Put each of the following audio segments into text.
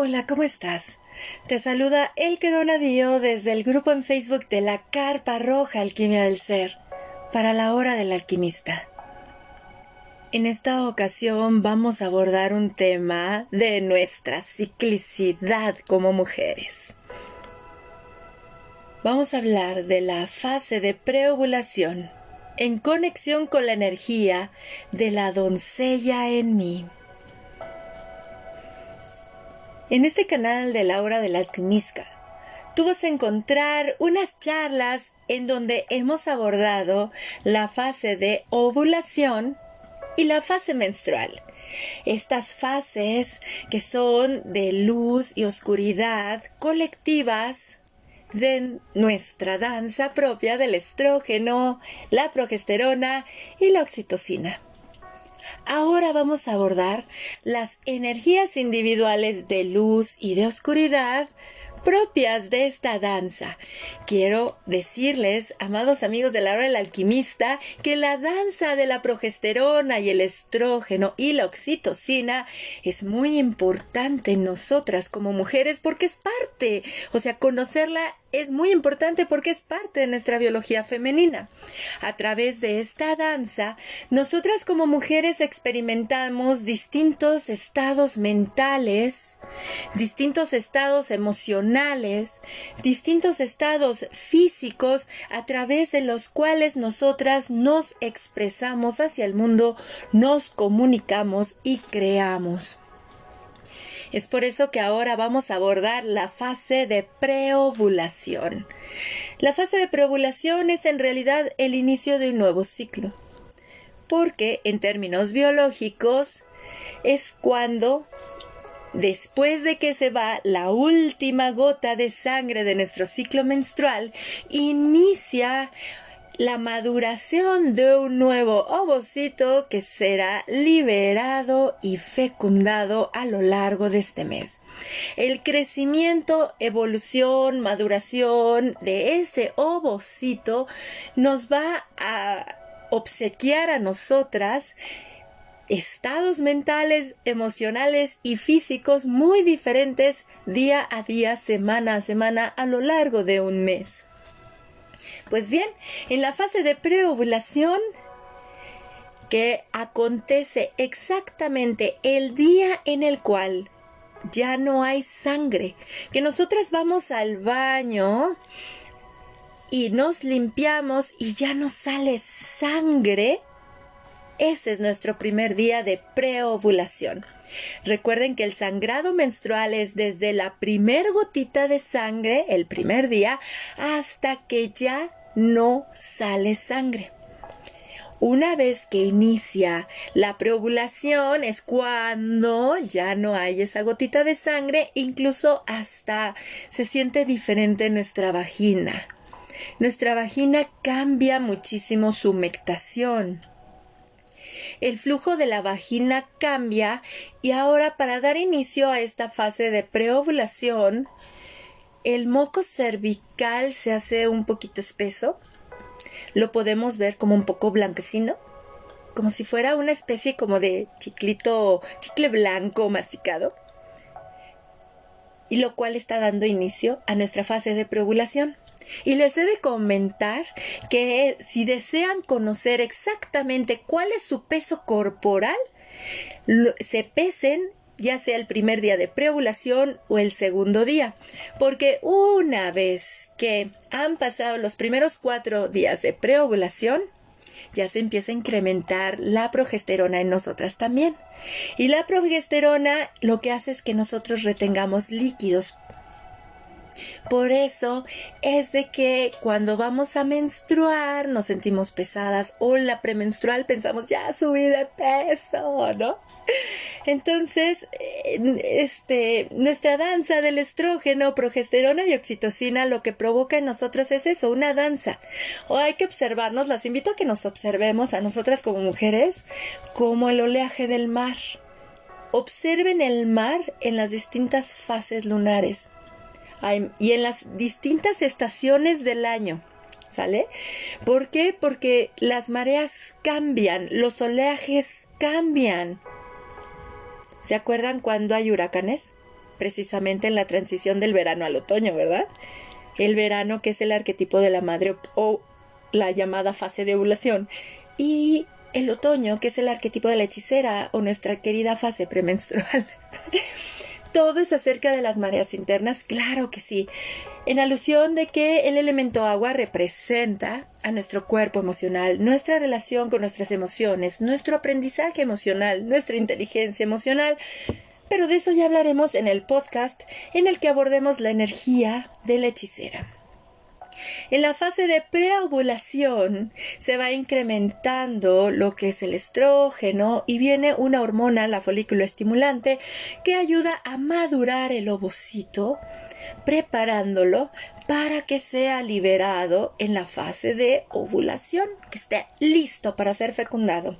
Hola, ¿cómo estás? Te saluda Elke Donadío desde el grupo en Facebook de la Carpa Roja Alquimia del Ser para la Hora del Alquimista. En esta ocasión vamos a abordar un tema de nuestra ciclicidad como mujeres. Vamos a hablar de la fase de preovulación en conexión con la energía de la doncella en mí. En este canal de la hora del alquimista, tú vas a encontrar unas charlas en donde hemos abordado la fase de ovulación y la fase menstrual. Estas fases que son de luz y oscuridad colectivas de nuestra danza propia del estrógeno, la progesterona y la oxitocina. Ahora vamos a abordar las energías individuales de luz y de oscuridad propias de esta danza. Quiero decirles, amados amigos de la hora del alquimista, que la danza de la progesterona y el estrógeno y la oxitocina es muy importante en nosotras como mujeres porque es parte, o sea, conocerla es muy importante porque es parte de nuestra biología femenina. A través de esta danza, nosotras como mujeres experimentamos distintos estados mentales, distintos estados emocionales, distintos estados físicos a través de los cuales nosotras nos expresamos hacia el mundo, nos comunicamos y creamos. Es por eso que ahora vamos a abordar la fase de preovulación. La fase de preovulación es en realidad el inicio de un nuevo ciclo, porque en términos biológicos es cuando después de que se va la última gota de sangre de nuestro ciclo menstrual, inicia la maduración de un nuevo ovocito que será liberado y fecundado a lo largo de este mes. El crecimiento, evolución, maduración de ese ovocito nos va a obsequiar a nosotras estados mentales, emocionales y físicos muy diferentes día a día, semana a semana a lo largo de un mes. Pues bien, en la fase de preovulación, que acontece exactamente el día en el cual ya no hay sangre, que nosotras vamos al baño y nos limpiamos y ya no sale sangre, ese es nuestro primer día de preovulación. Recuerden que el sangrado menstrual es desde la primer gotita de sangre, el primer día, hasta que ya no sale sangre. Una vez que inicia la preovulación es cuando ya no hay esa gotita de sangre, incluso hasta se siente diferente nuestra vagina. Nuestra vagina cambia muchísimo su mectación el flujo de la vagina cambia y ahora para dar inicio a esta fase de preovulación, el moco cervical se hace un poquito espeso. Lo podemos ver como un poco blanquecino, como si fuera una especie como de chiclito, chicle blanco masticado. Y lo cual está dando inicio a nuestra fase de preovulación. Y les he de comentar que si desean conocer exactamente cuál es su peso corporal, se pesen ya sea el primer día de preovulación o el segundo día, porque una vez que han pasado los primeros cuatro días de preovulación, ya se empieza a incrementar la progesterona en nosotras también. Y la progesterona lo que hace es que nosotros retengamos líquidos por eso es de que cuando vamos a menstruar nos sentimos pesadas o la premenstrual pensamos ya subí de peso, ¿no? Entonces, este, nuestra danza del estrógeno, progesterona y oxitocina lo que provoca en nosotros es eso, una danza. O hay que observarnos, las invito a que nos observemos a nosotras como mujeres como el oleaje del mar. Observen el mar en las distintas fases lunares y en las distintas estaciones del año. ¿Sale? ¿Por qué? Porque las mareas cambian, los oleajes cambian. ¿Se acuerdan cuando hay huracanes? precisamente en la transición del verano al otoño, ¿verdad? El verano que es el arquetipo de la madre o la llamada fase de ovulación y el otoño que es el arquetipo de la hechicera o nuestra querida fase premenstrual. todo es acerca de las mareas internas, claro que sí, en alusión de que el elemento agua representa a nuestro cuerpo emocional, nuestra relación con nuestras emociones, nuestro aprendizaje emocional, nuestra inteligencia emocional, pero de eso ya hablaremos en el podcast en el que abordemos la energía de la hechicera. En la fase de preovulación se va incrementando lo que es el estrógeno y viene una hormona, la folículo estimulante, que ayuda a madurar el ovocito, preparándolo para que sea liberado en la fase de ovulación, que esté listo para ser fecundado.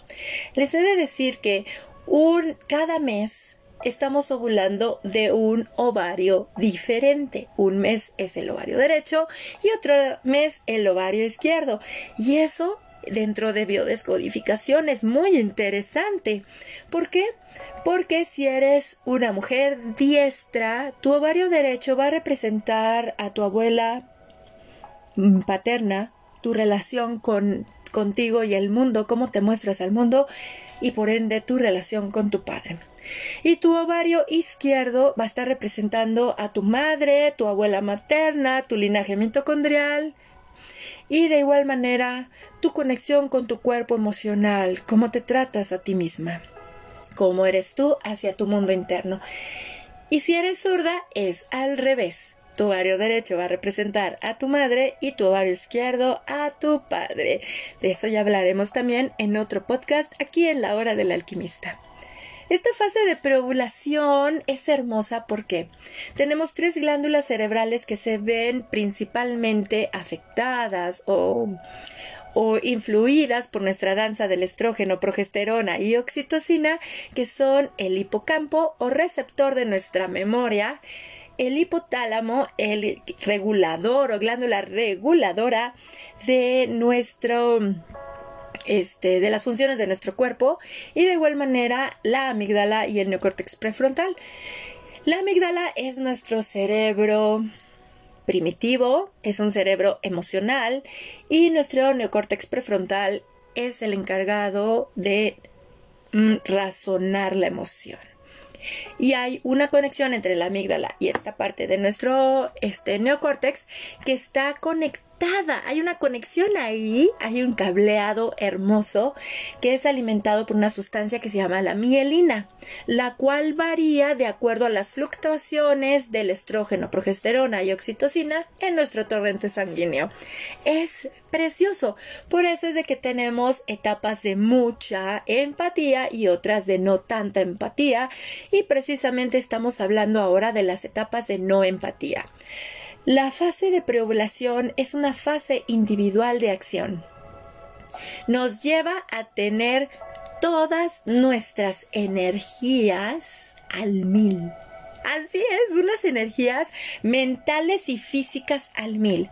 Les he de decir que un, cada mes estamos ovulando de un ovario diferente. Un mes es el ovario derecho y otro mes el ovario izquierdo. Y eso dentro de biodescodificación es muy interesante. ¿Por qué? Porque si eres una mujer diestra, tu ovario derecho va a representar a tu abuela paterna, tu relación con contigo y el mundo, cómo te muestras al mundo y por ende tu relación con tu padre. Y tu ovario izquierdo va a estar representando a tu madre, tu abuela materna, tu linaje mitocondrial y de igual manera tu conexión con tu cuerpo emocional, cómo te tratas a ti misma, cómo eres tú hacia tu mundo interno. Y si eres zurda, es al revés. Tu ovario derecho va a representar a tu madre y tu ovario izquierdo a tu padre. De eso ya hablaremos también en otro podcast aquí en la hora del alquimista. Esta fase de preovulación es hermosa porque tenemos tres glándulas cerebrales que se ven principalmente afectadas o, o influidas por nuestra danza del estrógeno, progesterona y oxitocina, que son el hipocampo o receptor de nuestra memoria, el hipotálamo, el regulador o glándula reguladora de nuestro este, de las funciones de nuestro cuerpo y de igual manera la amígdala y el neocórtex prefrontal. La amígdala es nuestro cerebro primitivo, es un cerebro emocional y nuestro neocórtex prefrontal es el encargado de mm, razonar la emoción y hay una conexión entre la amígdala y esta parte de nuestro este, neocórtex que está conectada hay una conexión ahí, hay un cableado hermoso que es alimentado por una sustancia que se llama la mielina, la cual varía de acuerdo a las fluctuaciones del estrógeno, progesterona y oxitocina en nuestro torrente sanguíneo. Es precioso, por eso es de que tenemos etapas de mucha empatía y otras de no tanta empatía y precisamente estamos hablando ahora de las etapas de no empatía. La fase de preovulación es una fase individual de acción. Nos lleva a tener todas nuestras energías al mil. Así es, unas energías mentales y físicas al mil.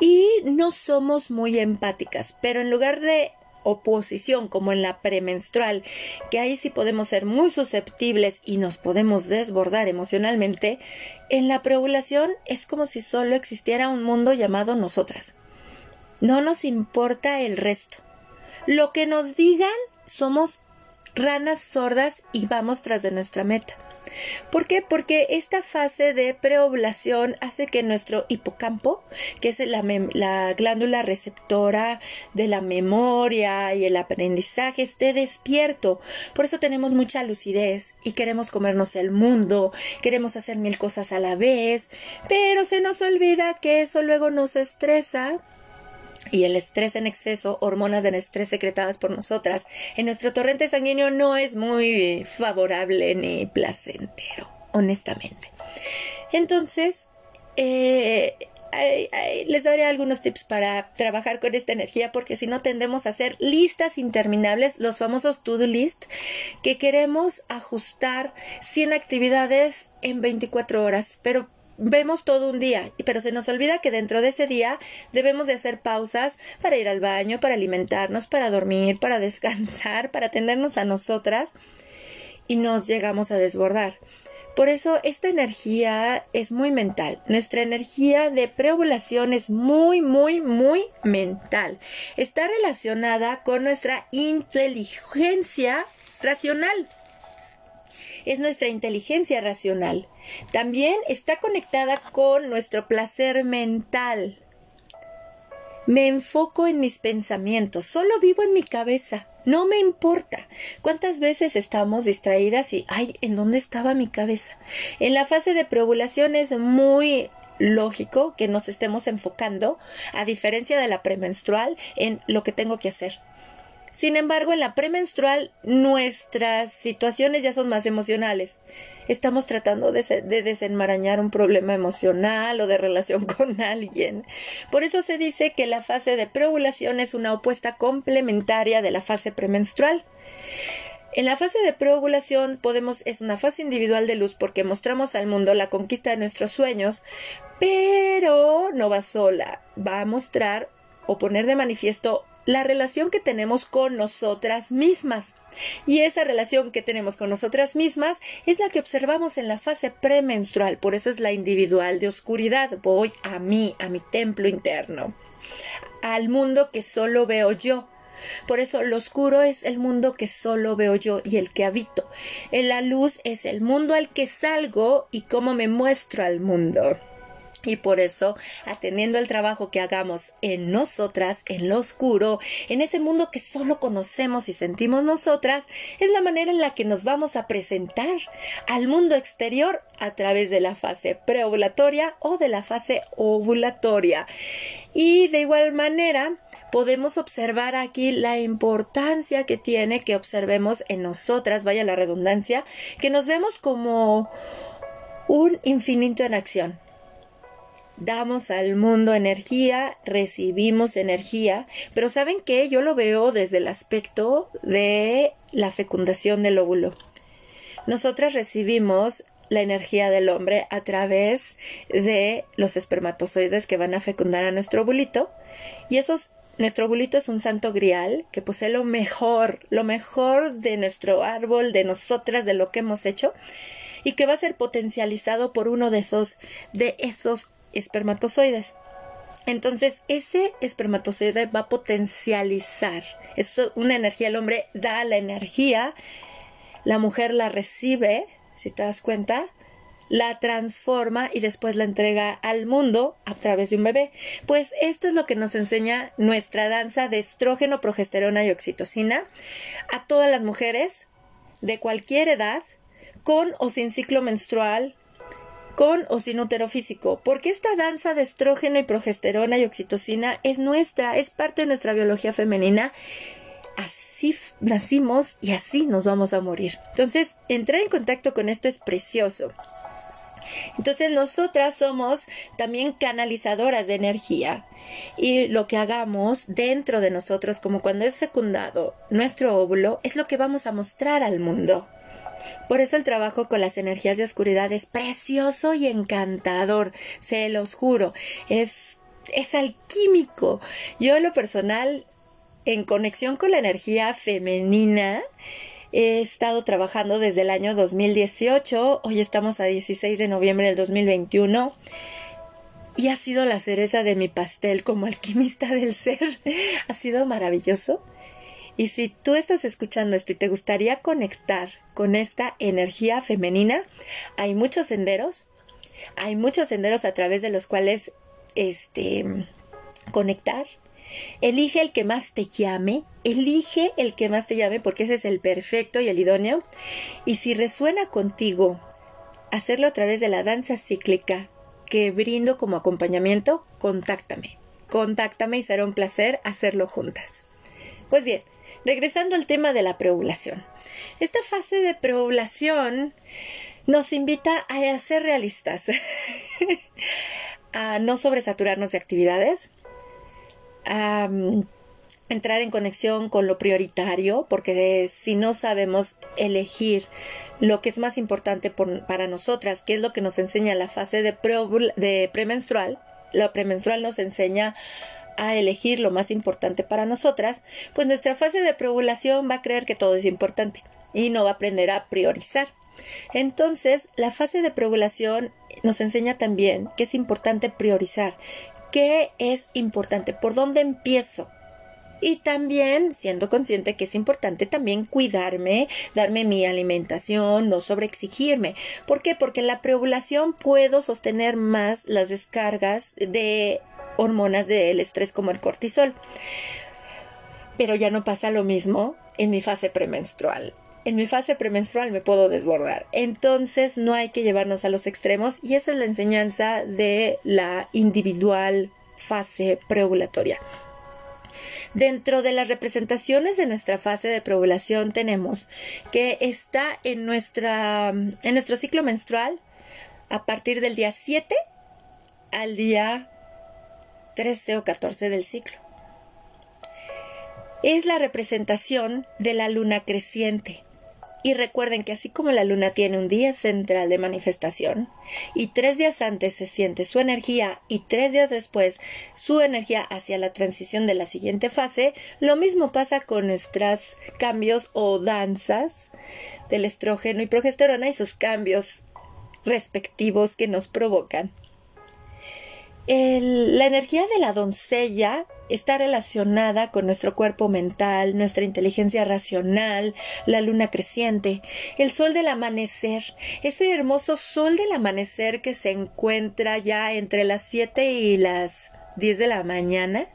Y no somos muy empáticas, pero en lugar de oposición como en la premenstrual, que ahí sí podemos ser muy susceptibles y nos podemos desbordar emocionalmente, en la preovulación es como si solo existiera un mundo llamado nosotras. No nos importa el resto. Lo que nos digan somos ranas sordas y vamos tras de nuestra meta. ¿Por qué? Porque esta fase de preovulación hace que nuestro hipocampo, que es la, la, glándula receptora de la memoria y el aprendizaje, esté despierto. Por eso tenemos mucha lucidez y queremos comernos el mundo, queremos hacer mil cosas a la vez, pero se nos olvida que eso luego nos estresa y el estrés en exceso, hormonas de estrés secretadas por nosotras, en nuestro torrente sanguíneo no es muy favorable ni placentero, honestamente. Entonces, eh, les daré algunos tips para trabajar con esta energía porque si no tendemos a hacer listas interminables, los famosos to-do list, que queremos ajustar 100 actividades en 24 horas, pero vemos todo un día, pero se nos olvida que dentro de ese día debemos de hacer pausas para ir al baño, para alimentarnos, para dormir, para descansar, para atendernos a nosotras y nos llegamos a desbordar. Por eso esta energía es muy mental. Nuestra energía de preovulación es muy, muy, muy mental. Está relacionada con nuestra inteligencia racional. Es nuestra inteligencia racional. También está conectada con nuestro placer mental. Me enfoco en mis pensamientos, solo vivo en mi cabeza. No me importa. ¿Cuántas veces estamos distraídas y, ay, ¿en dónde estaba mi cabeza? En la fase de preovulación es muy lógico que nos estemos enfocando, a diferencia de la premenstrual, en lo que tengo que hacer. Sin embargo, en la premenstrual nuestras situaciones ya son más emocionales. Estamos tratando de, desenmarañar un problema emocional o de relación con alguien. Por eso se dice que la fase de preovulación es una opuesta complementaria de la fase premenstrual. En la fase de preovulación podemos es una fase individual de luz porque mostramos al mundo la conquista de nuestros sueños, pero no va sola, va a mostrar o poner de manifiesto la relación que tenemos con nosotras mismas. Y esa relación que tenemos con nosotras mismas es la que observamos en la fase premenstrual, por eso es la individual de oscuridad. Voy a mí, a mi templo interno, al mundo que solo veo yo. Por eso lo oscuro es el mundo que solo veo yo y el que habito. En la luz es el mundo al que salgo y cómo me muestro al mundo. Y por eso, atendiendo el trabajo que hagamos en nosotras, en lo oscuro, en ese mundo que solo conocemos y sentimos nosotras, es la manera en la que nos vamos a presentar al mundo exterior a través de la fase preovulatoria o de la fase ovulatoria. Y de igual manera, podemos observar aquí la importancia que tiene que observemos en nosotras, vaya la redundancia, que nos vemos como un infinito en acción damos al mundo energía, recibimos energía, pero ¿saben qué? Yo lo veo desde el aspecto de la fecundación del óvulo. Nosotras recibimos la energía del hombre a través de los espermatozoides que van a fecundar a nuestro ovulito y esos nuestro ovulito es un santo grial que posee lo mejor, lo mejor de nuestro árbol, de nosotras, de lo que hemos hecho y que va a ser potencializado por uno de esos de esos espermatozoides. Entonces, ese espermatozoide va a potencializar. Es una energía, el hombre da la energía, la mujer la recibe, si te das cuenta, la transforma y después la entrega al mundo a través de un bebé. Pues esto es lo que nos enseña nuestra danza de estrógeno, progesterona y oxitocina a todas las mujeres de cualquier edad, con o sin ciclo menstrual, con o sin útero físico, porque esta danza de estrógeno y progesterona y oxitocina es nuestra, es parte de nuestra biología femenina. Así nacimos y así nos vamos a morir. Entonces, entrar en contacto con esto es precioso. Entonces nosotras somos también canalizadoras de energía y lo que hagamos dentro de nosotros, como cuando es fecundado nuestro óvulo, es lo que vamos a mostrar al mundo. Por eso el trabajo con las energías de oscuridad es precioso y encantador, se los juro, es, es alquímico. Yo en lo personal, en conexión con la energía femenina, he estado trabajando desde el año 2018, hoy estamos a 16 de noviembre del 2021 y ha sido la cereza de mi pastel como alquimista del ser. ha sido maravilloso. Y si tú estás escuchando esto y te gustaría conectar con esta energía femenina, hay muchos senderos, hay muchos senderos a través de los cuales este conectar. Elige el que más te llame, elige el que más te llame porque ese es el perfecto y el idóneo. Y si resuena contigo hacerlo a través de la danza cíclica que brindo como acompañamiento, contáctame. Contáctame y será un placer hacerlo juntas. Pues bien, regresando al tema de la preovulación. Esta fase de preovulación nos invita a ser realistas, a no sobresaturarnos de actividades, a mm, entrar en conexión con lo prioritario, porque si no sabemos elegir lo que es más importante para nosotras, que es lo que nos enseña la fase de, de premenstrual, la premenstrual nos enseña a elegir lo más importante para nosotras, pues nuestra fase de preovulación va a creer que todo es importante y no va a aprender a priorizar. Entonces, la fase de preovulación nos enseña también que es importante priorizar. ¿Qué es importante? ¿Por dónde empiezo? y también siendo consciente que es importante también cuidarme, darme mi alimentación, no sobreexigirme. ¿Por qué? Porque en la preovulación puedo sostener más las descargas de hormonas del estrés como el cortisol. Pero ya no pasa lo mismo en mi fase premenstrual. En mi fase premenstrual me puedo desbordar. Entonces no hay que llevarnos a los extremos y esa es la enseñanza de la individual fase preovulatoria. Dentro de las representaciones de nuestra fase de preovulación tenemos que está en, nuestra, en nuestro ciclo menstrual a partir del día 7 al día 13 o 14 del ciclo. Es la representación de la luna creciente. Y recuerden que así como la luna tiene un día central de manifestación y tres días antes se siente su energía y tres días después su energía hacia la transición de la siguiente fase, lo mismo pasa con nuestros cambios o danzas del estrógeno y progesterona y sus cambios respectivos que nos provocan la energía de la doncella está relacionada con nuestro cuerpo mental, nuestra inteligencia racional, la luna creciente, el sol del amanecer, ese hermoso sol del amanecer que se encuentra ya entre las 7 y las 10 de la mañana,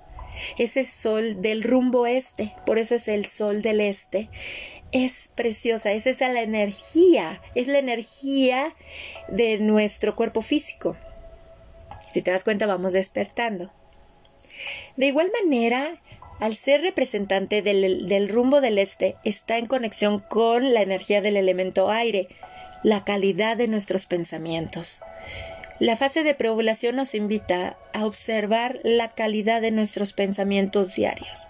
ese sol del rumbo este, por eso es el sol del este, es preciosa, es esa la energía, es la energía de nuestro cuerpo físico. Si te das cuenta, vamos despertando. De igual manera, al ser representante del, rumbo del este, está en conexión con la energía del elemento aire, la calidad de nuestros pensamientos. La fase de preovulación nos invita a observar la calidad de nuestros pensamientos diarios,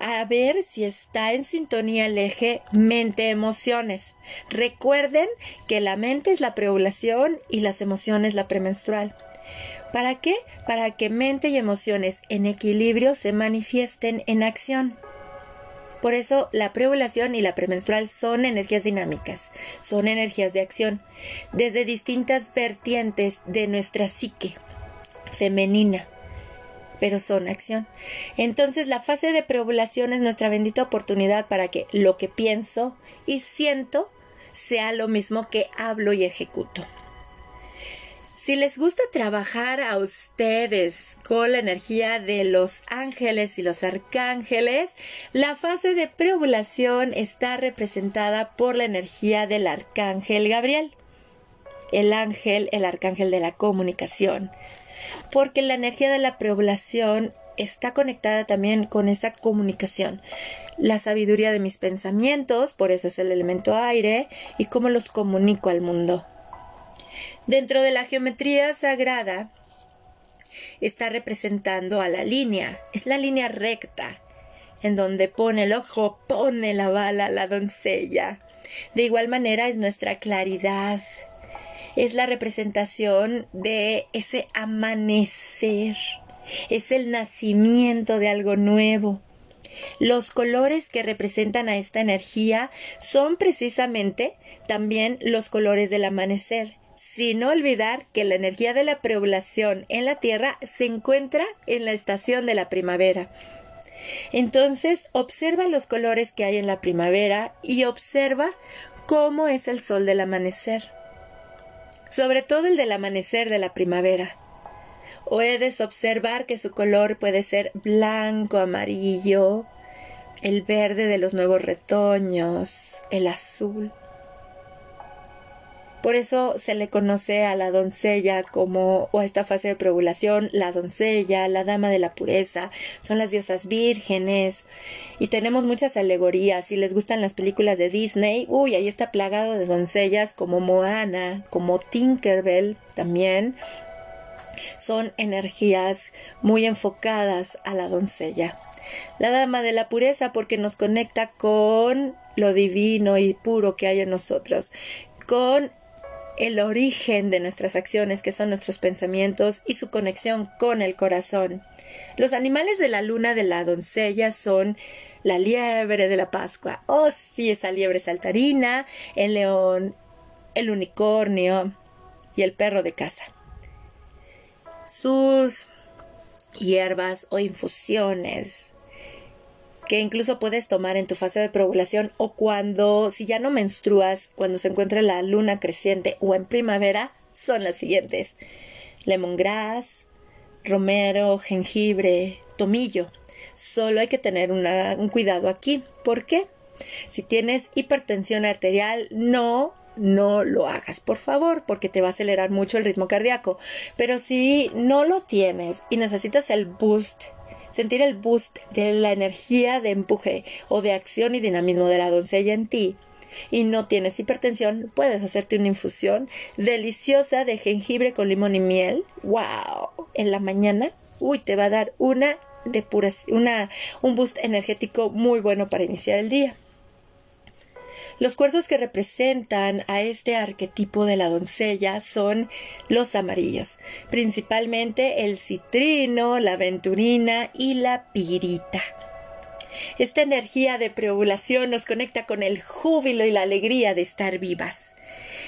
a ver si está en sintonía el eje mente-emociones. Recuerden que la mente es la preovulación y las emociones la premenstrual. ¿Para qué? Para que mente y emociones en equilibrio se manifiesten en acción. Por eso la preovulación y la premenstrual son energías dinámicas, son energías de acción, desde distintas vertientes de nuestra psique femenina, pero son acción. Entonces la fase de preovulación es nuestra bendita oportunidad para que lo que pienso y siento sea lo mismo que hablo y ejecuto. Si les gusta trabajar a ustedes con la energía de los ángeles y los arcángeles, la fase de preovulación está representada por la energía del arcángel Gabriel. El ángel, el arcángel de la comunicación. Porque la energía de la preovulación está conectada también con esa comunicación. La sabiduría de mis pensamientos, por eso es el elemento aire, y cómo los comunico al mundo. Dentro de la geometría sagrada está representando a la línea, es la línea recta, en donde pone el ojo, pone la bala la doncella. De igual manera es nuestra claridad, es la representación de ese amanecer, es el nacimiento de algo nuevo. Los colores que representan a esta energía son precisamente también los colores del amanecer sin olvidar que la energía de la preovulación en la Tierra se encuentra en la estación de la primavera. Entonces, observa los colores que hay en la primavera y observa cómo es el sol del amanecer. Sobre todo el del amanecer de la primavera. Puedes observar que su color puede ser blanco, amarillo, el verde de los nuevos retoños, el azul. Por eso se le conoce a la doncella como, o a esta fase de preovulación, la doncella, la dama de la pureza, son las diosas vírgenes, y tenemos muchas alegorías. Si les gustan las películas de Disney, uy, ahí está plagado de doncellas como Moana, como Tinkerbell también. Son energías muy enfocadas a la doncella. La dama de la pureza porque nos conecta con lo divino y puro que hay en nosotros, con el origen de nuestras acciones, que son nuestros pensamientos y su conexión con el corazón. Los animales de la luna de la doncella son la liebre de la Pascua. Oh, sí, esa liebre saltarina, el león, el unicornio y el perro de casa. Sus hierbas o infusiones que incluso puedes tomar en tu fase de preovulación o cuando, si ya no menstruas, cuando se encuentra la luna creciente o en primavera, son las siguientes. Lemongrass, romero, jengibre, tomillo. Solo hay que tener un cuidado aquí. ¿Por qué? Si tienes hipertensión arterial, no no lo hagas, por favor, porque te va a acelerar mucho el ritmo cardíaco. Pero si no lo tienes y necesitas el boost sentir el boost de la energía de empuje o de acción y dinamismo de la doncella en ti y no tienes hipertensión, puedes hacerte una infusión deliciosa de jengibre con limón y miel. ¡Wow! En la mañana, uy, te va a dar una de una un boost energético muy bueno para iniciar el día. Los cuarzos que representan a este arquetipo de la doncella son los amarillos, principalmente el citrino, la aventurina y la pirita. Esta energía de preovulación nos conecta con el júbilo y la alegría de estar vivas.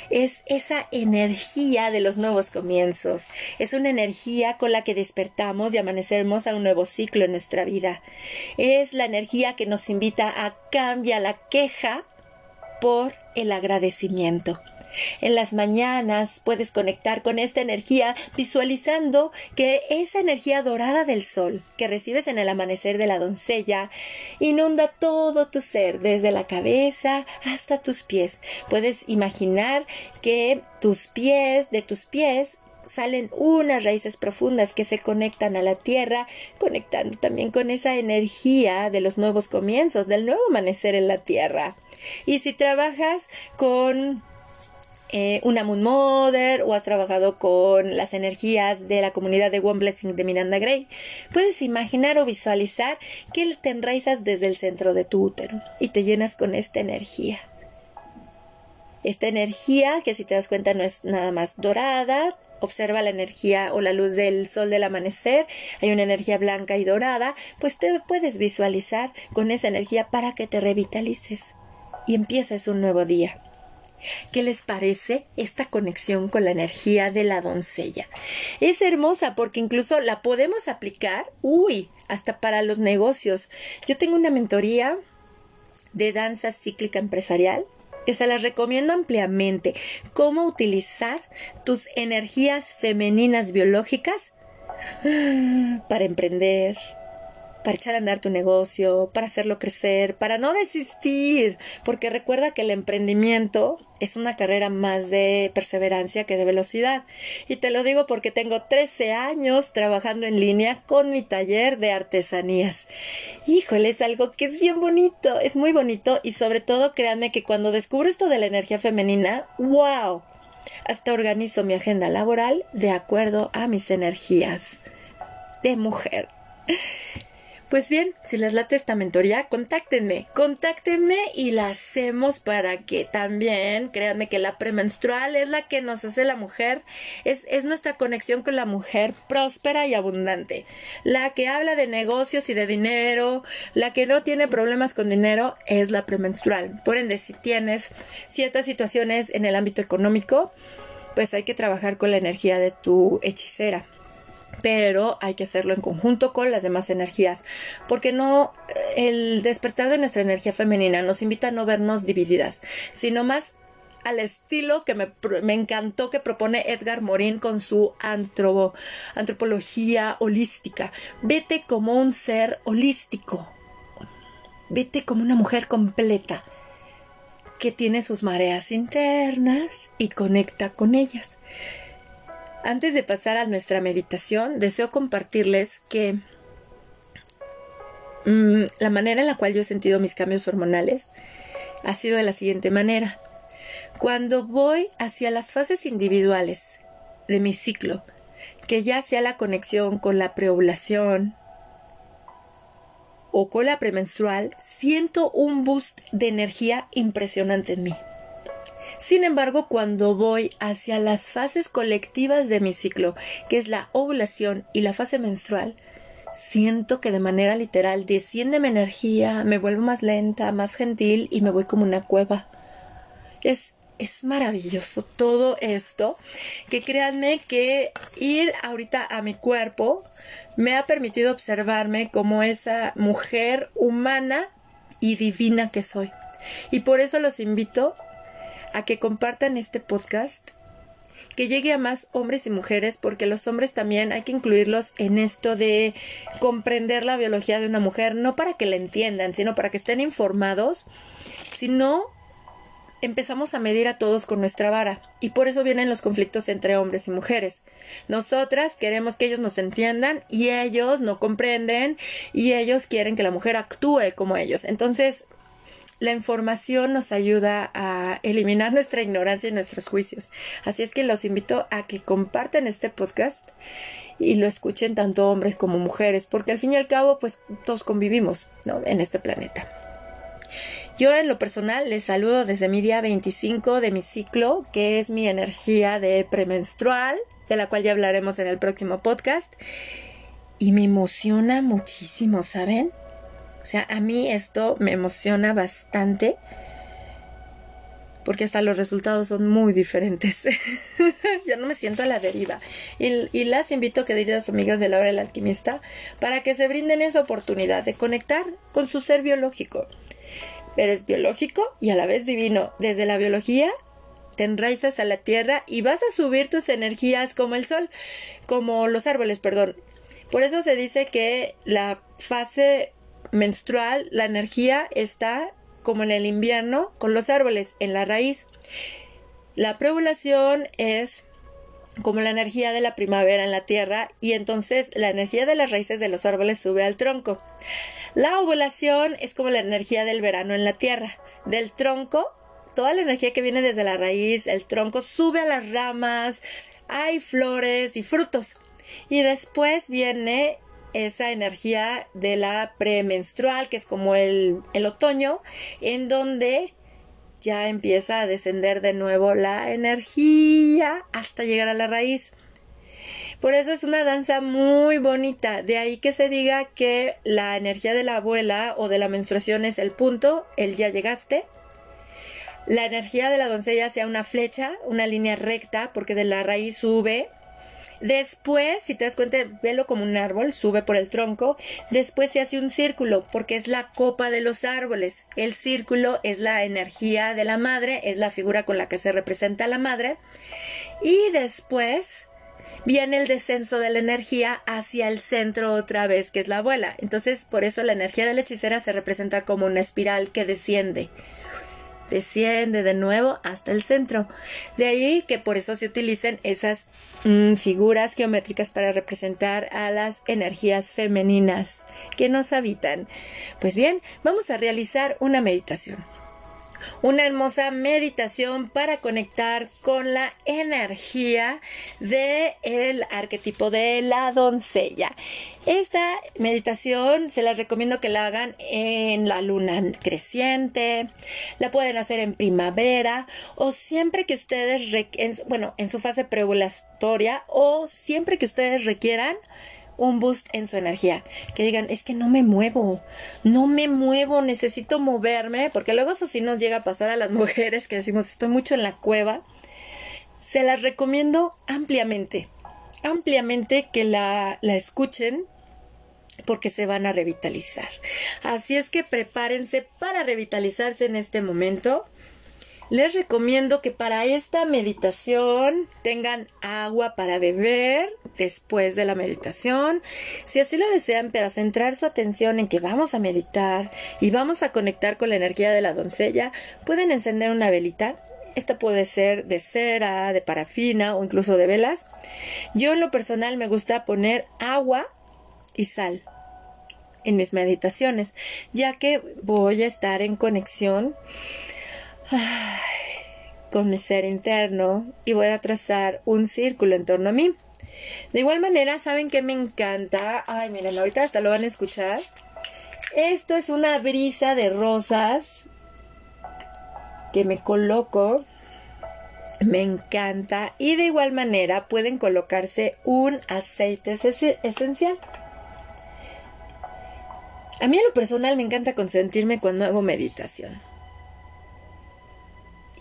Es esa energía de los nuevos comienzos. Es una energía con la que despertamos y amanecemos a un nuevo ciclo en nuestra vida. Es la energía que nos invita a cambiar la queja por el agradecimiento. En las mañanas puedes conectar con esta energía visualizando que esa energía dorada del sol que recibes en el amanecer de la doncella inunda todo tu ser, desde la cabeza hasta tus pies. Puedes imaginar que tus pies, de tus pies, salen unas raíces profundas que se conectan a la tierra, conectando también con esa energía de los nuevos comienzos, del nuevo amanecer en la tierra. Y si trabajas con eh, una Moon Mother o has trabajado con las energías de la comunidad de One Blessing de Miranda Gray, puedes imaginar o visualizar que te enraizas desde el centro de tu útero y te llenas con esta energía. Esta energía, que si te das cuenta no es nada más dorada, observa la energía o la luz del sol del amanecer, hay una energía blanca y dorada, pues te puedes visualizar con esa energía para que te revitalices y empieces un nuevo día. ¿Qué les parece esta conexión con la energía de la doncella? Es hermosa porque incluso la podemos aplicar, uy, hasta para los negocios. Yo tengo una mentoría de danza cíclica empresarial que se las recomiendo ampliamente. Cómo utilizar tus energías femeninas biológicas para emprender, para echar a andar tu negocio, para hacerlo crecer, para no desistir, porque recuerda que el emprendimiento es una carrera más de perseverancia que de velocidad. Y te lo digo porque tengo 13 años trabajando en línea con mi taller de artesanías. Híjole, es algo que es bien bonito, es muy bonito y sobre todo créanme que cuando descubro esto de la energía femenina, wow, hasta organizo mi agenda laboral de acuerdo a mis energías de mujer. Pues bien, si les late esta mentoría, contáctenme, contáctenme y la hacemos para que también, créanme que la premenstrual es la que nos hace la mujer, es, es nuestra conexión con la mujer próspera y abundante, la que habla de negocios y de dinero, la que no tiene problemas con dinero es la premenstrual. Por ende, si tienes ciertas situaciones en el ámbito económico, pues hay que trabajar con la energía de tu hechicera pero hay que hacerlo en conjunto con las demás energías, porque no el despertar de nuestra energía femenina nos invita a no vernos divididas, sino más al estilo que me, encantó que propone Edgar Morin con su antropología holística. Vete como un ser holístico. Vete como una mujer completa que tiene sus mareas internas y conecta con ellas. Antes de pasar a nuestra meditación, deseo compartirles que mm, la manera en la cual yo he sentido mis cambios hormonales ha sido de la siguiente manera. Cuando voy hacia las fases individuales de mi ciclo, que ya sea la conexión con la preovulación o con la premenstrual, siento un boost de energía impresionante en mí. Sin embargo, cuando voy hacia las fases colectivas de mi ciclo, que es la ovulación y la fase menstrual, siento que de manera literal desciende mi energía, me vuelvo más lenta, más gentil y me voy como una cueva. Es, es maravilloso todo esto, que créanme que ir ahorita a mi cuerpo me ha permitido observarme como esa mujer humana y divina que soy. Y por eso los invito a que compartan este podcast que llegue a más hombres y mujeres, porque los hombres también hay que incluirlos en esto de comprender la biología de una mujer, no para que la entiendan, sino para que estén informados, sino empezamos a medir a todos con nuestra vara y por eso vienen los conflictos entre hombres y mujeres. Nosotras queremos que ellos nos entiendan y ellos no comprenden y ellos quieren que la mujer actúe como ellos. Entonces, la información nos ayuda a eliminar nuestra ignorancia y nuestros juicios. Así es que los invito a que compartan este podcast y lo escuchen tanto hombres como mujeres, porque al fin y al cabo, pues todos convivimos en este planeta. Yo en lo personal les saludo desde mi día 25 de mi ciclo, que es mi energía de premenstrual, de la cual ya hablaremos en el próximo podcast. Y me emociona muchísimo, ¿saben? O sea, a mí esto me emociona bastante porque hasta los resultados son muy diferentes. Yo no me siento a la deriva. Y, las invito, queridas amigas de la hora del alquimista, para que se brinden esa oportunidad de conectar con su ser biológico. Pero es biológico y a la vez divino. Desde la biología te enraizas a la tierra y vas a subir tus energías como el sol, como los árboles, perdón. Por eso se dice que la fase menstrual, la energía está como en el invierno con los árboles, en la raíz. La preovulación es como la energía de la primavera en la tierra y entonces la energía de las raíces de los árboles sube al tronco. La ovulación es como la energía del verano en la tierra. Del tronco, toda la energía que viene desde la raíz, el tronco sube a las ramas, hay flores y frutos. Y después viene esa energía de la premenstrual, que es como el, el otoño, en donde ya empieza a descender de nuevo la energía hasta llegar a la raíz. Por eso es una danza muy bonita. De ahí que se diga que la energía de la abuela o de la menstruación es el punto, el ya llegaste. La energía de la doncella sea una flecha, una línea recta, porque de la raíz sube Después, si te das cuenta, velo como un árbol, sube por el tronco. Después se hace un círculo, porque es la copa de los árboles. El círculo es la energía de la madre, es la figura con la que se representa la madre. Y después viene el descenso de la energía hacia el centro otra vez, que es la abuela. Entonces, por eso la energía de la hechicera se representa como una espiral que desciende desciende de nuevo hasta el centro. De ahí que por eso se utilicen esas mm, figuras geométricas para representar a las energías femeninas que nos habitan. Pues bien, vamos a realizar una meditación una hermosa meditación para conectar con la energía del el arquetipo de la doncella. Esta meditación se la recomiendo que la hagan en la luna creciente, la pueden hacer en primavera o siempre que ustedes, bueno, en su fase preovulatoria o siempre que ustedes requieran un boost en su energía. Que digan, es que no me muevo, no me muevo, necesito moverme, porque luego eso sí nos llega a pasar a las mujeres que decimos, estoy mucho en la cueva. Se las recomiendo ampliamente, ampliamente que la, la escuchen porque se van a revitalizar. Así es que prepárense para revitalizarse en este momento. Les recomiendo que para esta meditación tengan agua para beber después de la meditación. Si así lo desean, para centrar su atención en que vamos a meditar y vamos a conectar con la energía de la doncella, pueden encender una velita esta puede ser de cera, de parafina o incluso de velas. Yo en lo personal me gusta poner agua y sal en mis meditaciones, ya que voy a estar en conexión con mi ser interno y voy a trazar un círculo en torno a mí. De igual manera, ¿saben que me encanta? Ay, miren, ahorita hasta lo van a escuchar. Esto es una brisa de rosas que me coloco. Me encanta. Y de igual manera pueden colocarse un aceite esencial. A mí en lo personal me encanta consentirme cuando hago meditación.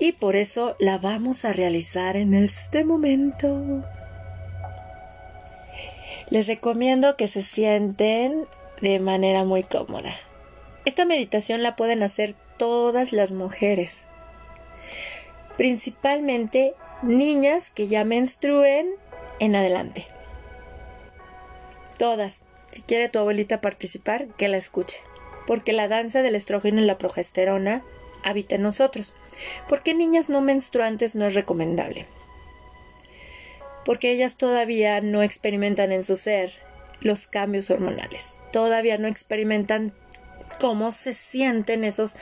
Y por eso la vamos a realizar en este momento. Les recomiendo que se sienten de manera muy cómoda. Esta meditación la pueden hacer todas las mujeres, principalmente niñas que ya menstruen en adelante. Todas. Si quiere tu abuelita participar, que la escuche. Porque la danza del estrógeno y la progesterona habita en nosotros. Porque niñas no menstruantes no es recomendable. Porque ellas todavía no experimentan en su ser los cambios hormonales. Todavía no experimentan cómo se sienten esos,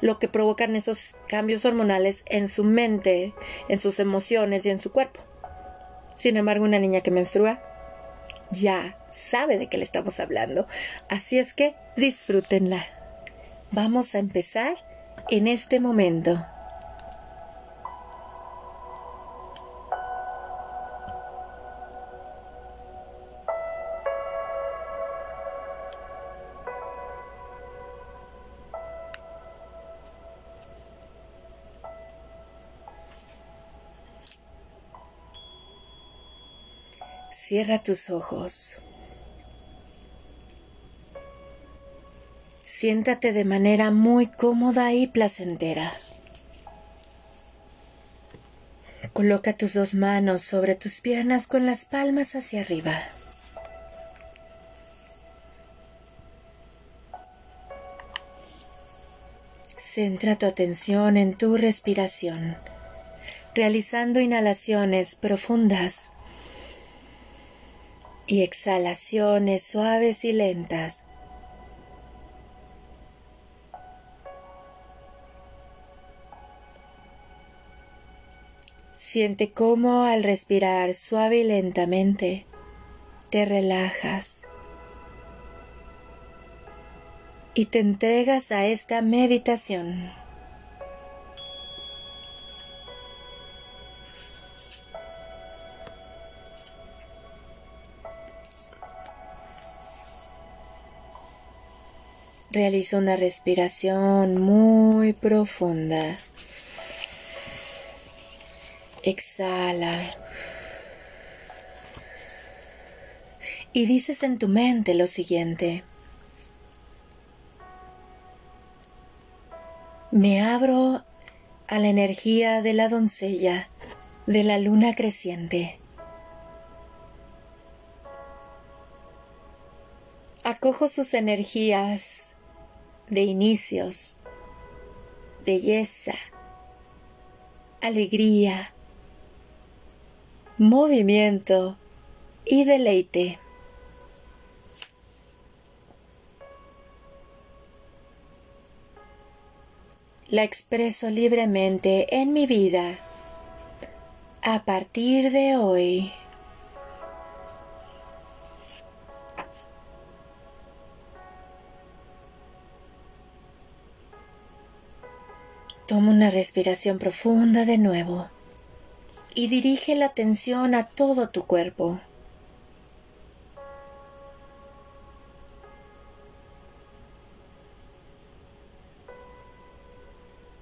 lo que provocan esos cambios hormonales en su mente, en sus emociones y en su cuerpo. Sin embargo, una niña que menstrua ya sabe de qué le estamos hablando. Así es que disfrútenla. Vamos a empezar en este momento. Cierra tus ojos. Siéntate de manera muy cómoda y placentera. Coloca tus dos manos sobre tus piernas con las palmas hacia arriba. Centra tu atención en tu respiración, realizando inhalaciones profundas y exhalaciones suaves y lentas. Siente cómo al respirar suave y lentamente te relajas y te entregas a esta meditación. Realiza una respiración muy profunda. Exhala. Y dices en tu mente lo siguiente. Me abro a la energía de la doncella, de la luna creciente. Acojo sus energías de inicios, belleza, alegría, movimiento y deleite. La expreso libremente en mi vida a partir de hoy. Toma una respiración profunda de nuevo y dirige la atención a todo tu cuerpo.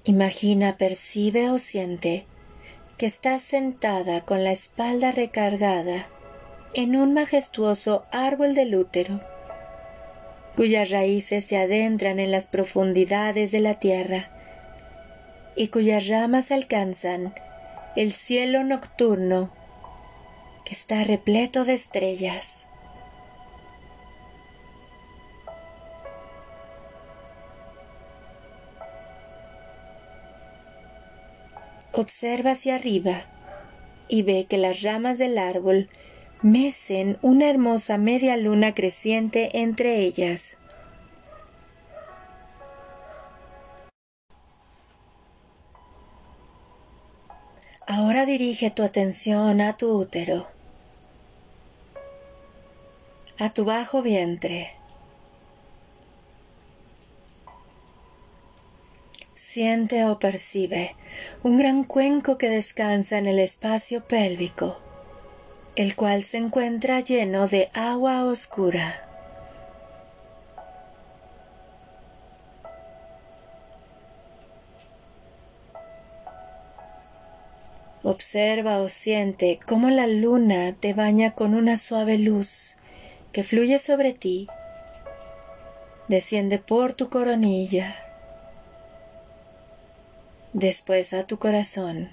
Imagina, percibe o siente que estás sentada con la espalda recargada en un majestuoso árbol del útero, cuyas raíces se adentran en las profundidades de la tierra y cuyas ramas alcanzan el cielo nocturno que está repleto de estrellas. Observa hacia arriba y ve que las ramas del árbol mecen una hermosa media luna creciente entre ellas. Ahora dirige tu atención a tu útero, a tu bajo vientre. Siente o percibe un gran cuenco que descansa en el espacio pélvico, el cual se encuentra lleno de agua oscura. Observa o siente cómo la luna te baña con una suave luz que fluye sobre ti, desciende por tu coronilla, después a tu corazón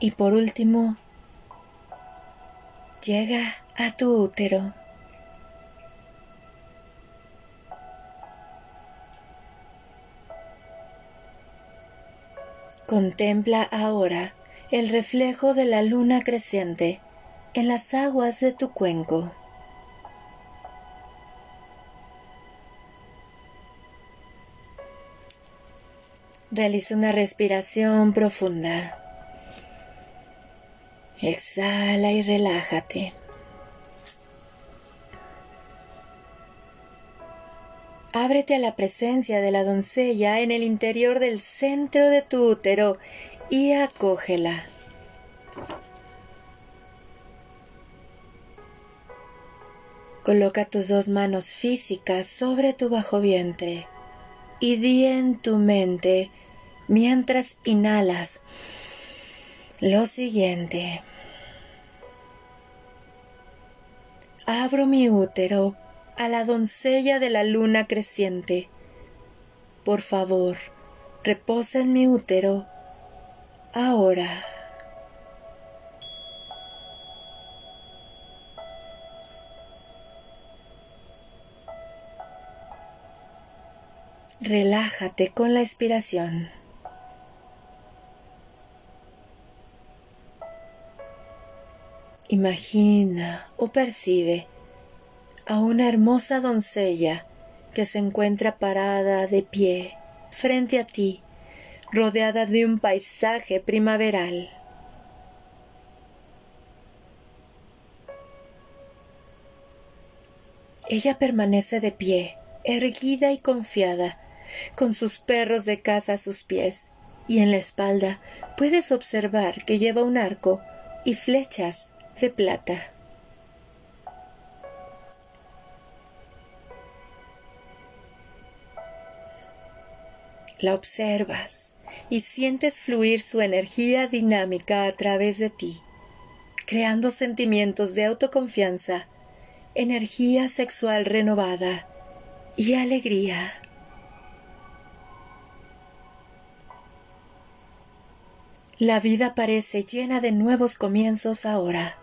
y por último llega a tu útero. Contempla ahora el reflejo de la luna creciente en las aguas de tu cuenco. Realiza una respiración profunda. Exhala y relájate. Ábrete a la presencia de la doncella en el interior del centro de tu útero y acógela. Coloca tus dos manos físicas sobre tu bajo vientre y di en tu mente mientras inhalas lo siguiente. Abro mi útero a la doncella de la luna creciente. Por favor, reposa en mi útero ahora. Relájate con la expiración. Imagina o percibe a una hermosa doncella que se encuentra parada de pie frente a ti, rodeada de un paisaje primaveral. Ella permanece de pie, erguida y confiada, con sus perros de casa a sus pies, y en la espalda puedes observar que lleva un arco y flechas de plata. La observas y sientes fluir su energía dinámica a través de ti, creando sentimientos de autoconfianza, energía sexual renovada y alegría. La vida parece llena de nuevos comienzos ahora,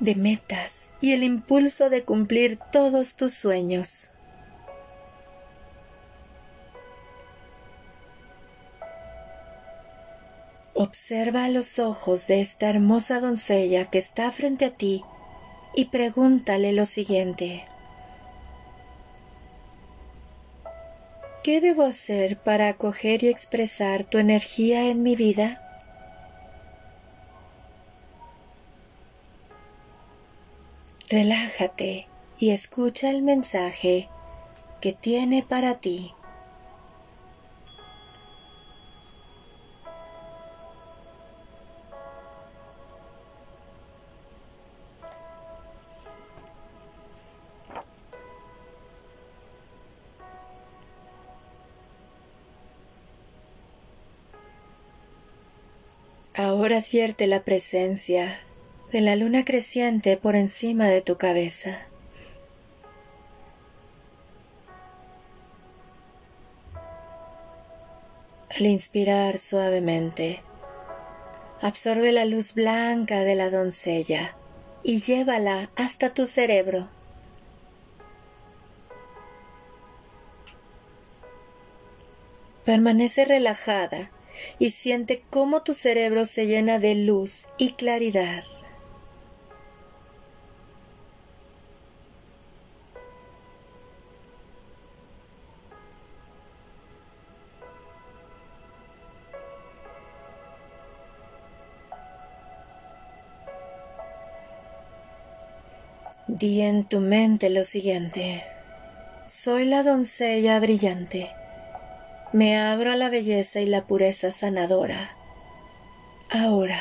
de metas y el impulso de cumplir todos tus sueños. Observa los ojos de esta hermosa doncella que está frente a ti y pregúntale lo siguiente. ¿Qué debo hacer para acoger y expresar tu energía en mi vida? Relájate y escucha el mensaje que tiene para ti. Advierte la presencia de la luna creciente por encima de tu cabeza. Al inspirar suavemente, absorbe la luz blanca de la doncella y llévala hasta tu cerebro. Permanece relajada y siente cómo tu cerebro se llena de luz y claridad. Di en tu mente lo siguiente. Soy la doncella brillante me abro a la belleza y la pureza sanadora. Ahora.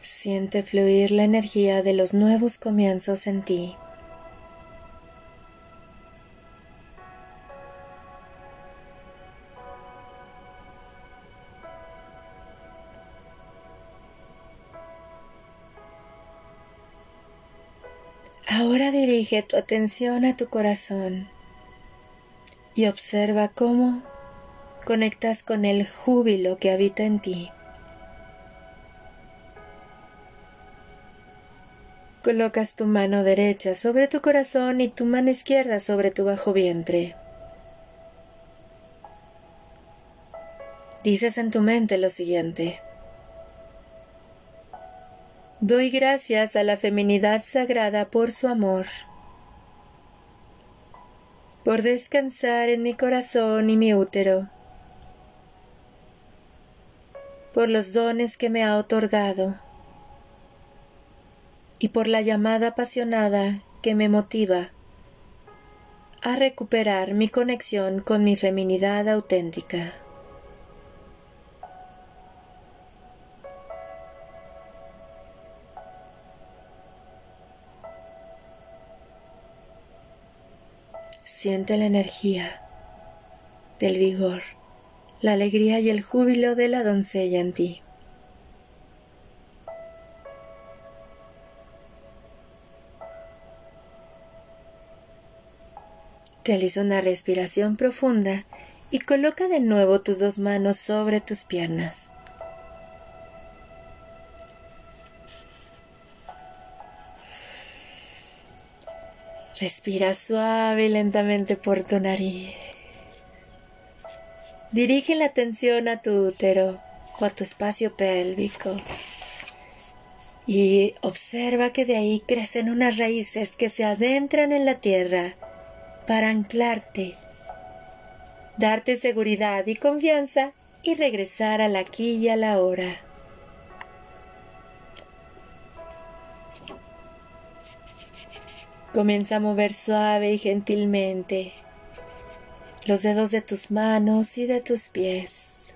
Siente fluir la energía de los nuevos comienzos en ti. Dirige tu atención a tu corazón y observa cómo conectas con el júbilo que habita en ti. Colocas tu mano derecha sobre tu corazón y tu mano izquierda sobre tu bajo vientre. Dices en tu mente lo siguiente. Doy gracias a la feminidad sagrada por su amor, por descansar en mi corazón y mi útero, por los dones que me ha otorgado y por la llamada apasionada que me motiva a recuperar mi conexión con mi feminidad auténtica. Siente la energía del vigor, la alegría y el júbilo de la doncella en ti. Realiza una respiración profunda y coloca de nuevo tus dos manos sobre tus piernas. Respira suave y lentamente por tu nariz. Dirige la atención a tu útero o a tu espacio pélvico. Y observa que de ahí crecen unas raíces que se adentran en la tierra para anclarte, darte seguridad y confianza y regresar al aquí y a la hora. Comienza a mover suave y gentilmente los dedos de tus manos y de tus pies.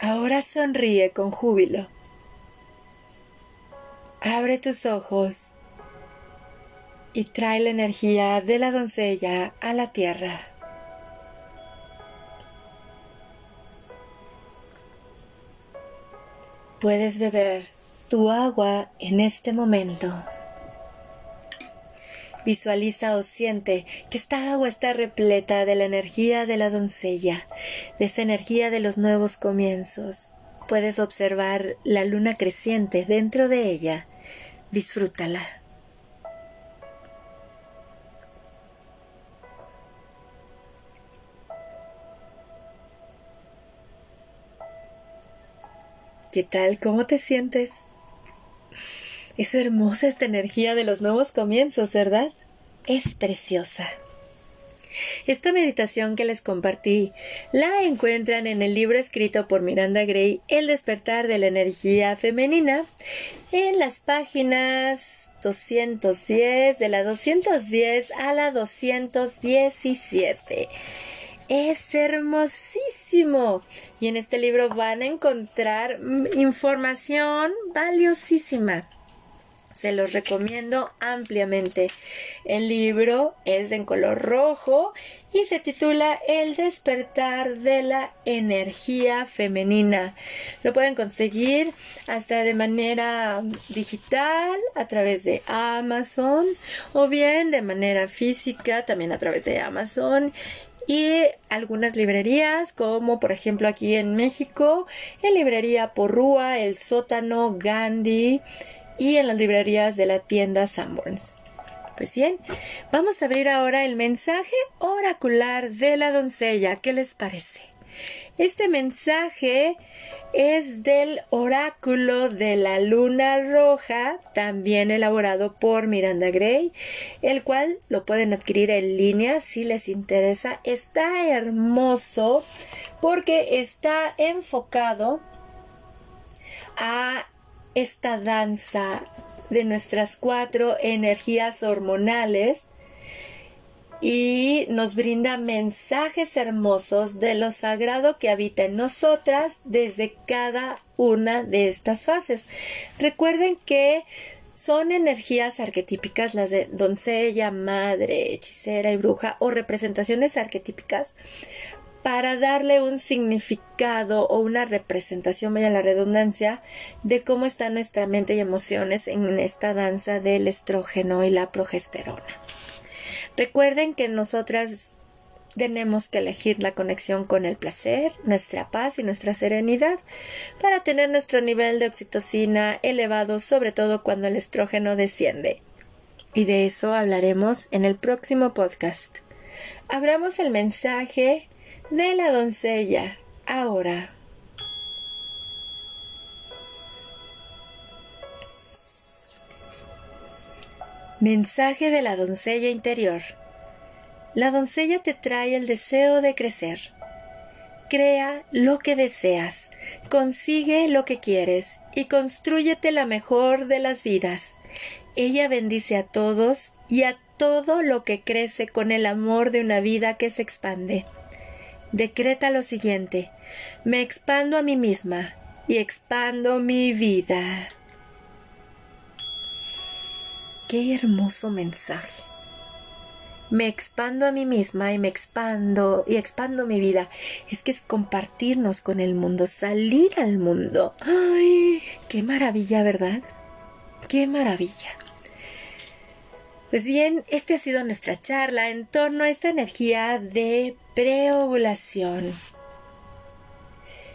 Ahora sonríe con júbilo. Abre tus ojos y trae la energía de la doncella a la tierra. Puedes beber tu agua en este momento. Visualiza o siente que esta agua está repleta de la energía de la doncella, de esa energía de los nuevos comienzos. Puedes observar la luna creciente dentro de ella. Disfrútala. ¿Qué tal? ¿Cómo te sientes? Es hermosa esta energía de los nuevos comienzos, ¿verdad? Es preciosa. Esta meditación que les compartí la encuentran en el libro escrito por Miranda Gray, El despertar de la energía femenina, en las páginas 210, de la 210 a la 217. Es hermosísimo. Y en este libro van a encontrar información valiosísima. Se los recomiendo ampliamente. El libro es en color rojo y se titula El despertar de la energía femenina. Lo pueden conseguir hasta de manera digital a través de Amazon o bien de manera física también a través de Amazon y algunas librerías como por ejemplo aquí en México en librería Porrúa, El Sótano, Gandhi y en las librerías de la tienda Sanborns. Pues bien, vamos a abrir ahora el mensaje oracular de la doncella. ¿Qué les parece? Este mensaje es del oráculo de la luna roja, también elaborado por Miranda Gray, el cual lo pueden adquirir en línea si les interesa. Está hermoso porque está enfocado a esta danza de nuestras cuatro energías hormonales y nos brinda mensajes hermosos de lo sagrado que habita en nosotras desde cada una de estas fases. Recuerden que son energías arquetípicas, las de doncella, madre, hechicera y bruja, o representaciones arquetípicas, para darle un significado o una representación, vaya la redundancia, de cómo está nuestra mente y emociones en esta danza del estrógeno y la progesterona. Recuerden que nosotras tenemos que elegir la conexión con el placer, nuestra paz y nuestra serenidad para tener nuestro nivel de oxitocina elevado, sobre todo cuando el estrógeno desciende. Y de eso hablaremos en el próximo podcast. Abramos el mensaje de la doncella ahora. Mensaje de la doncella interior. La doncella te trae el deseo de crecer. Crea lo que deseas, consigue lo que quieres y construyete la mejor de las vidas. Ella bendice a todos y a todo lo que crece con el amor de una vida que se expande decreta lo siguiente, me expando a mí misma y expando mi vida. Qué hermoso mensaje. Me expando a mí misma y me expando y expando mi vida. Es que es compartirnos con el mundo, salir al mundo. ¡Ay! ¡Qué maravilla, ¿verdad? ¡Qué maravilla! Pues bien, esta ha sido nuestra charla en torno a esta energía de preovulación.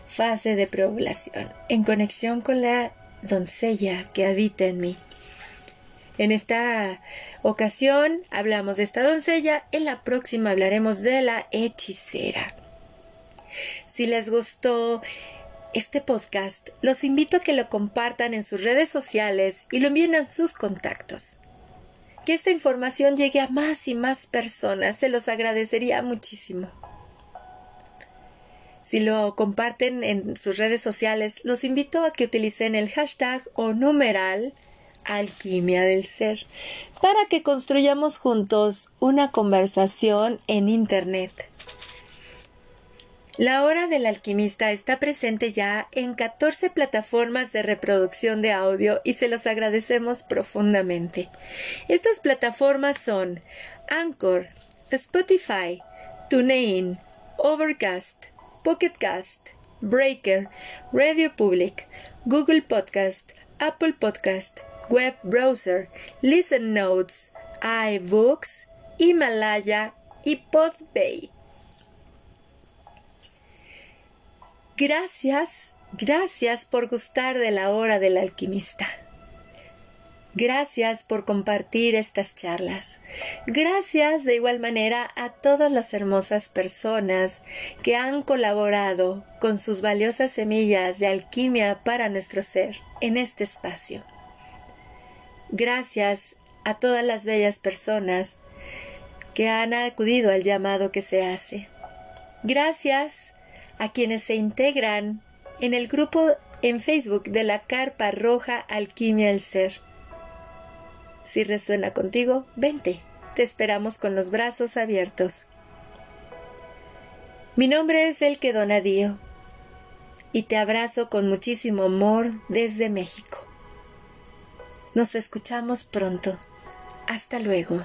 Fase de preovulación, en conexión con la doncella que habita en mí. En esta ocasión hablamos de esta doncella, en la próxima hablaremos de la hechicera. Si les gustó este podcast, los invito a que lo compartan en sus redes sociales y lo envíen a sus contactos que esta información llegue a más y más personas. Se los agradecería muchísimo. Si lo comparten en sus redes sociales, los invito a que utilicen el hashtag o numeral alquimia del ser para que construyamos juntos una conversación en Internet. La hora del alquimista está presente ya en 14 plataformas de reproducción de audio y se los agradecemos profundamente. Estas plataformas son Anchor, Spotify, TuneIn, Overcast, Pocketcast, Breaker, Radio Public, Google Podcast, Apple Podcast, Web Browser, Listen Notes, iBooks, Himalaya y Podbay. Gracias, gracias por gustar de la hora del alquimista. Gracias por compartir estas charlas. Gracias de igual manera a todas las hermosas personas que han colaborado con sus valiosas semillas de alquimia para nuestro ser en este espacio. Gracias a todas las bellas personas que han acudido al llamado que se hace. Gracias a quienes se integran en el grupo en Facebook de la Carpa Roja Alquimia del Ser. Si resuena contigo, vente, te esperamos con los brazos abiertos. Mi nombre es El Donadío y te abrazo con muchísimo amor desde México. Nos escuchamos pronto. Hasta luego.